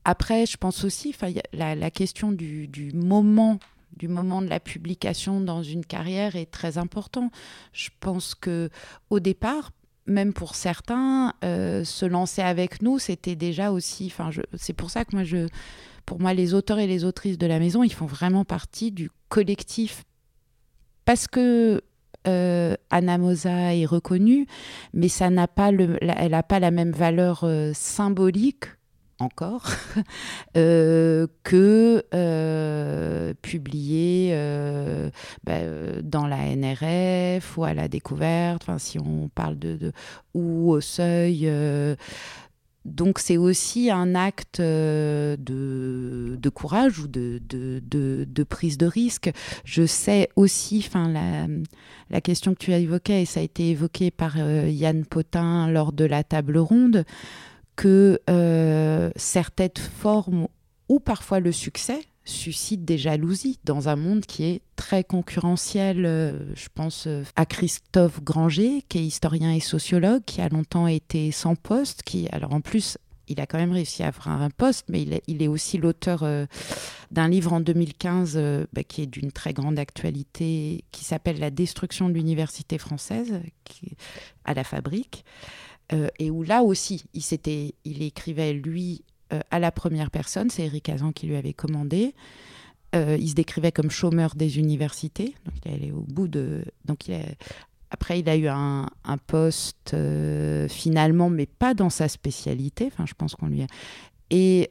Après, je pense aussi, la, la question du, du moment du moment de la publication dans une carrière est très important. Je pense que au départ, même pour certains, euh, se lancer avec nous, c'était déjà aussi. Enfin, c'est pour ça que moi, je, pour moi, les auteurs et les autrices de la maison, ils font vraiment partie du collectif parce que euh, Anna Mosa est reconnue, mais ça n'a pas le, elle n'a pas la même valeur euh, symbolique encore euh, que euh, publié bah, dans la NRF ou à la découverte, si on parle de, ou au seuil donc c'est aussi un acte euh, de, courage ou de, prise de risque. Je sais aussi, la, la, question que tu as évoquée, et ça a été évoqué par euh, Yann Potin lors de la table ronde, que euh, certaines formes ou parfois le succès suscite des jalousies dans un monde qui est très concurrentiel. Euh, je pense euh, à Christophe Granger, qui est historien et sociologue, qui a longtemps été sans poste, qui, alors en plus, il a quand même réussi à avoir un poste, mais il est, aussi l'auteur d'un livre en 2015 bah, qui est d'une très grande actualité, qui s'appelle La destruction de l'université française, à la fabrique. Et où là aussi, il, il écrivait, lui, euh, à la première personne. C'est Eric Azan qui lui avait commandé. Euh, il se décrivait comme chômeur des universités. Donc, il est au bout de. Donc, Après, il a eu un, poste euh, finalement, mais pas dans sa spécialité. Enfin, je pense qu'on lui a. Et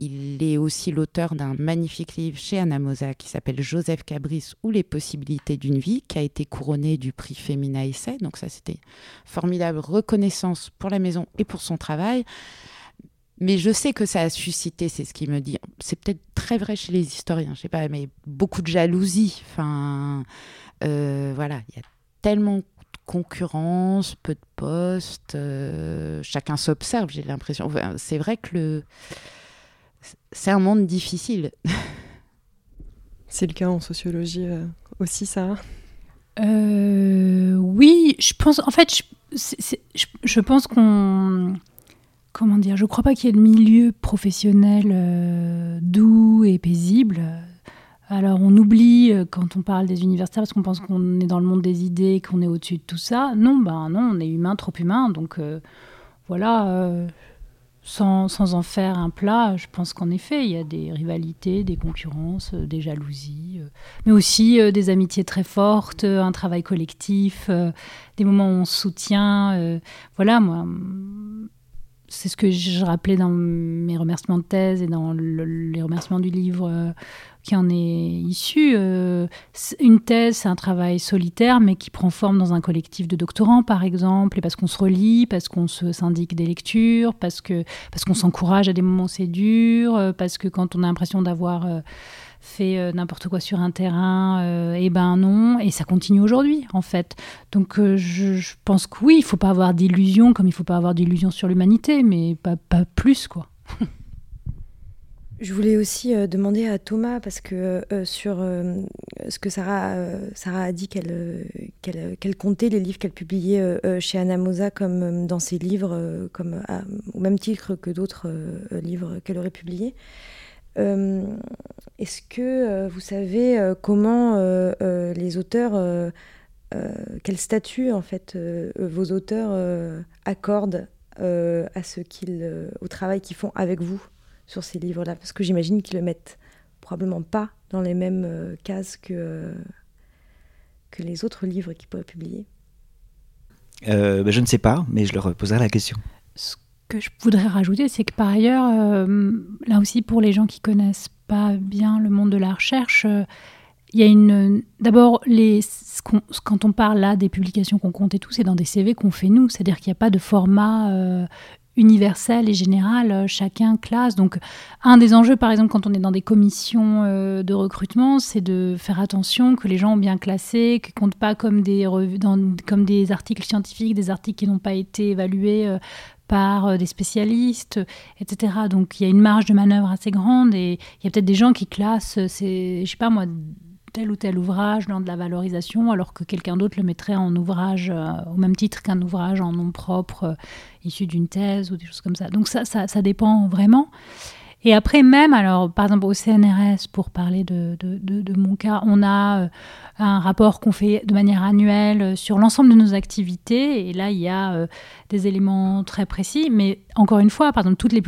il est aussi l'auteur d'un magnifique livre chez Anamosa qui s'appelle Joseph Cabris ou les possibilités d'une vie, qui a été couronné du prix Femina Essai. Donc ça, c'était formidable reconnaissance pour la maison et pour son travail. Mais je sais que ça a suscité, c'est ce qu'il me dit. C'est peut-être très vrai chez les historiens, je sais pas, mais beaucoup de jalousie. Enfin, euh, voilà, il y a tellement de concurrence, peu de postes, chacun s'observe, j'ai l'impression. c'est vrai que le... c'est un monde difficile. C'est le cas en sociologie aussi, ça Oui, je pense, en fait, je, je pense qu'on comment dire, je crois pas qu'il y ait de milieu professionnel euh, doux et paisible. Alors on oublie euh, quand on parle des universitaires parce qu'on pense qu'on est dans le monde des idées, qu'on est au-dessus de tout ça. Non, ben non, on est humain, trop humain. Donc euh, voilà, sans, sans, en faire un plat, je pense qu'en effet, il y a des rivalités, des concurrences, des jalousies, mais aussi des amitiés très fortes, un travail collectif, des moments où on se soutient. voilà, moi c'est ce que je rappelais dans mes remerciements de thèse et dans les remerciements du livre euh, qui en est issu. Euh, une thèse, c'est un travail solitaire, mais qui prend forme dans un collectif de doctorants, par exemple, et parce qu'on se relie, parce qu'on se syndique des lectures, parce que parce qu'on s'encourage à des moments c'est dur, euh, parce que quand on a l'impression d'avoir fait euh, n'importe quoi sur un terrain, euh, et ben non, et ça continue aujourd'hui en fait. Donc euh, je, pense que oui, il faut pas avoir d'illusions comme il faut pas avoir d'illusions sur l'humanité, mais pas, pas plus quoi. Je voulais aussi demander à Thomas, parce que sur ce que Sarah, Sarah a dit qu'elle comptait les livres qu'elle publiait chez Anna Mosa comme dans ses livres, comme au même titre que d'autres livres qu'elle aurait publiés. Euh, est-ce que euh, vous savez euh, comment les auteurs, quel statut en fait vos auteurs accordent à ce qu'ils, au travail qu'ils font avec vous? Sur ces livres-là Parce que j'imagine qu'ils le mettent probablement pas dans les mêmes cases que, que les autres livres qu'ils pourraient publier. Ben, je ne sais pas, mais je leur poserai la question que je voudrais rajouter, c'est que par ailleurs, euh, là aussi pour les gens qui connaissent pas bien le monde de la recherche, euh, il y a une. D'abord, les quand on parle là des publications qu'on compte et tout, c'est dans des CV qu'on fait nous, c'est-à-dire qu'il n'y a pas de format euh, universel et général, chacun classe. Donc, un des enjeux, par exemple, quand on est dans des commissions de recrutement, c'est de faire attention que les gens ont bien classé, qu'ils ne comptent pas comme des, dans, comme des articles scientifiques, des articles qui n'ont pas été évalués par euh, des spécialistes, etc. Donc il y a une marge de manœuvre assez grande et il y a peut-être des gens qui classent, euh, je sais pas moi, tel ou tel ouvrage dans de la valorisation, alors que quelqu'un d'autre le mettrait en ouvrage euh, au même titre qu'un ouvrage en nom propre issu d'une thèse ou des choses comme ça. Donc ça, ça dépend vraiment. Et après, même, alors, par exemple, au CNRS, pour parler de, de, de, mon cas, on a euh, un rapport qu'on fait de manière annuelle euh, sur l'ensemble de nos activités. Et là, il y a euh, des éléments très précis. Mais encore une fois, par exemple, toutes les,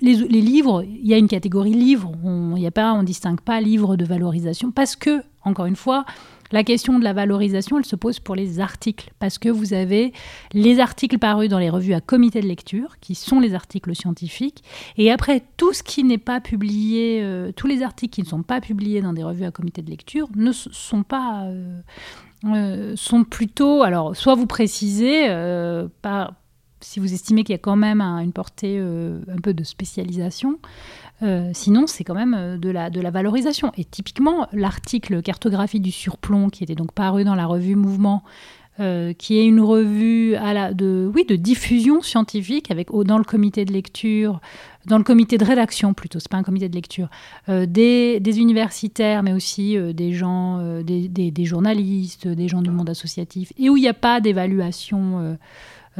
les, les livres, il y a une catégorie livres. On ne distingue pas livres de valorisation parce que, encore une fois, la question de la valorisation, elle se pose pour les articles, parce que vous avez les articles parus dans les revues à comité de lecture, qui sont les articles scientifiques, et après, tout ce qui n'est pas publié, euh, tous les articles qui ne sont pas publiés dans des revues à comité de lecture ne sont pas... Euh, euh, sont plutôt, alors, soit vous précisez, si vous estimez qu'il y a quand même une portée un peu de spécialisation, euh, sinon, c'est quand même euh, de la, valorisation. Et typiquement, l'article Cartographie du surplomb, qui était donc paru dans la revue Mouvement, euh, qui est une revue de, diffusion scientifique avec dans le comité de lecture, dans le comité de rédaction plutôt, c'est pas un comité de lecture, des, universitaires, mais aussi des gens, des, journalistes, des gens du monde associatif, et où il n'y a pas d'évaluation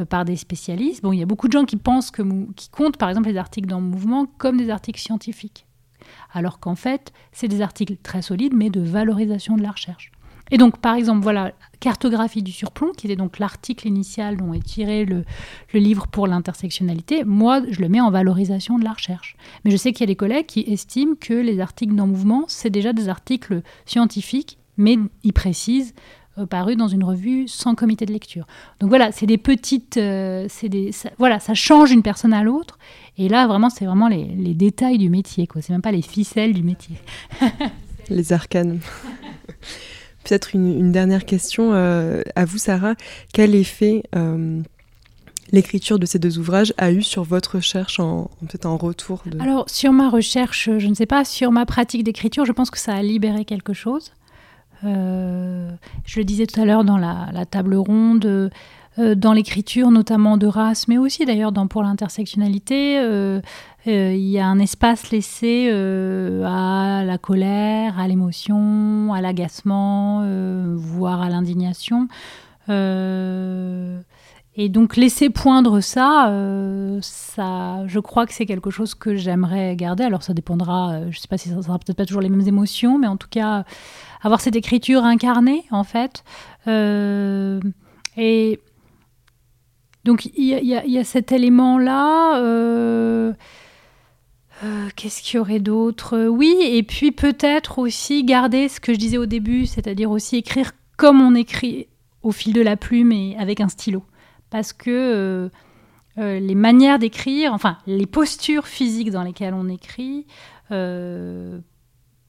par des spécialistes. Bon, il y a beaucoup de gens qui pensent que, qui comptent par exemple les articles dans le mouvement comme des articles scientifiques, alors qu'en fait, c'est des articles très solides, mais de valorisation de la recherche. Et donc, par exemple, voilà, cartographie du surplomb, qui était donc l'article initial dont est tiré le, le livre pour l'intersectionnalité. Moi, je le mets en valorisation de la recherche. Mais je sais qu'il y a des collègues qui estiment que les articles dans le mouvement, c'est déjà des articles scientifiques, mais ils précisent euh, paru dans une revue sans comité de lecture. Donc voilà, c'est des petites, euh, c'est des, ça, voilà, ça change d'une personne à l'autre. Et là, vraiment, c'est vraiment les, les, détails du métier, quoi. C'est même pas les ficelles du métier. les arcanes. Peut-être une, une, dernière question euh, à vous, Sarah. Quel effet l'écriture de ces deux ouvrages a eu sur votre recherche en, peut-être en retour de... Alors, sur ma recherche, je ne sais pas. Sur ma pratique d'écriture, je pense que ça a libéré quelque chose. Je le disais tout à l'heure dans la, table ronde, dans l'écriture notamment de race, mais aussi d'ailleurs pour l'intersectionnalité, il y a un espace laissé à la colère, à l'émotion, à l'agacement, voire à l'indignation. Et donc laisser poindre ça, euh, ça, je crois que c'est quelque chose que j'aimerais garder. Alors ça dépendra, euh, je ne sais pas si ça sera peut-être pas toujours les mêmes émotions, mais en tout cas avoir cette écriture incarnée en fait. Euh, et donc il y, a cet élément-là. Qu'est-ce qu'il y aurait d'autre? Oui, et puis peut-être aussi garder ce que je disais au début, c'est-à-dire aussi écrire comme on écrit au fil de la plume et avec un stylo parce que euh, euh, les manières d'écrire, enfin les postures physiques dans lesquelles on écrit, euh,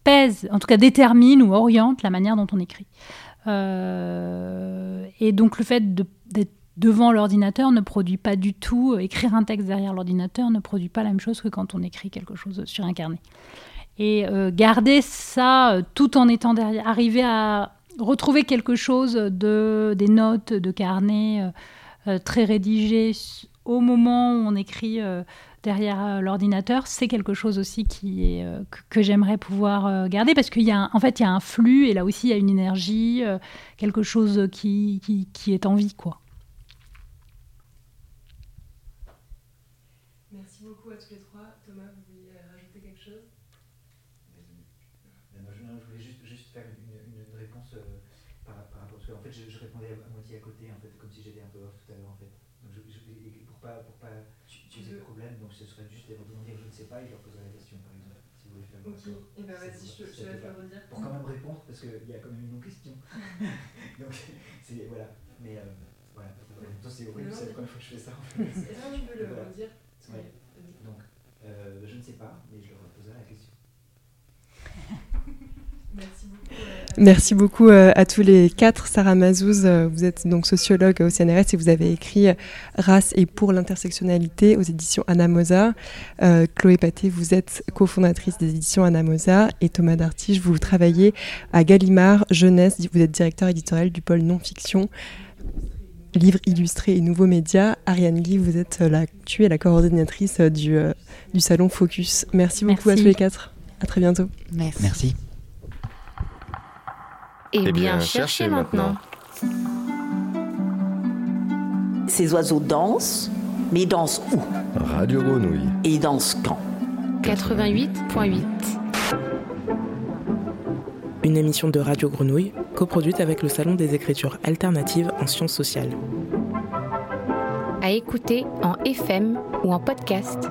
pèsent, en tout cas déterminent ou orientent la manière dont on écrit. et donc le fait d'être devant l'ordinateur ne produit pas du tout, écrire un texte derrière l'ordinateur ne produit pas la même chose que quand on écrit quelque chose sur un carnet. Et garder ça tout en étant derrière, arriver à retrouver quelque chose de, des notes de carnet très rédigé au moment où on écrit euh, derrière euh, l'ordinateur, c'est quelque chose aussi qui que, j'aimerais pouvoir garder parce qu'il y a en fait il y a un flux et là aussi il y a une énergie, quelque chose qui, qui, qui, est en vie quoi. Merci beaucoup à tous les trois. Thomas, vous voulez rajouter quelque chose je voulais juste, juste faire une, une réponse par, par, rapport à ce que en fait je, je répondais à, moitié à côté en fait comme si j'étais un peu off tout à l'heure en fait. Donc je, je, pour pas pour pas poser de problème, donc ce serait juste éventuellement dire je ne sais pas et je leur poserai la question par exemple. Si vous voulez faire Ok, et eh ben vas-y, je, je vais le redire. Pour quand même répondre parce qu'il y a quand même une non-question. donc c'est voilà. Mais euh, voilà. C'est horrible, c'est la première fois que je fais ça. Est-ce que tu peux le redire. Donc euh, je ne sais pas, mais je leur poserai la question. Merci beaucoup euh, à tous les quatre. Sarah Mazouz, euh, vous êtes donc sociologue au CNRS et vous avez écrit Race et pour l'intersectionnalité aux éditions Anamosa. Euh, Chloé Paté, vous êtes cofondatrice des éditions Anamosa et Thomas Dartige, vous travaillez à Gallimard Jeunesse, vous êtes directeur éditorial du pôle non-fiction livres illustrés et nouveaux médias. Ariane Guy, vous êtes la, tu es la coordinatrice du, du salon Focus. Merci beaucoup à tous les quatre. À très bientôt. Merci. Merci. Eh, eh bien, cherchez maintenant. Ces oiseaux dansent, mais ils dansent où? Radio Grenouille. Et ils dansent quand? 88.8. Une émission de Radio Grenouille, coproduite avec le Salon des écritures alternatives en sciences sociales. À écouter en FM ou en podcast.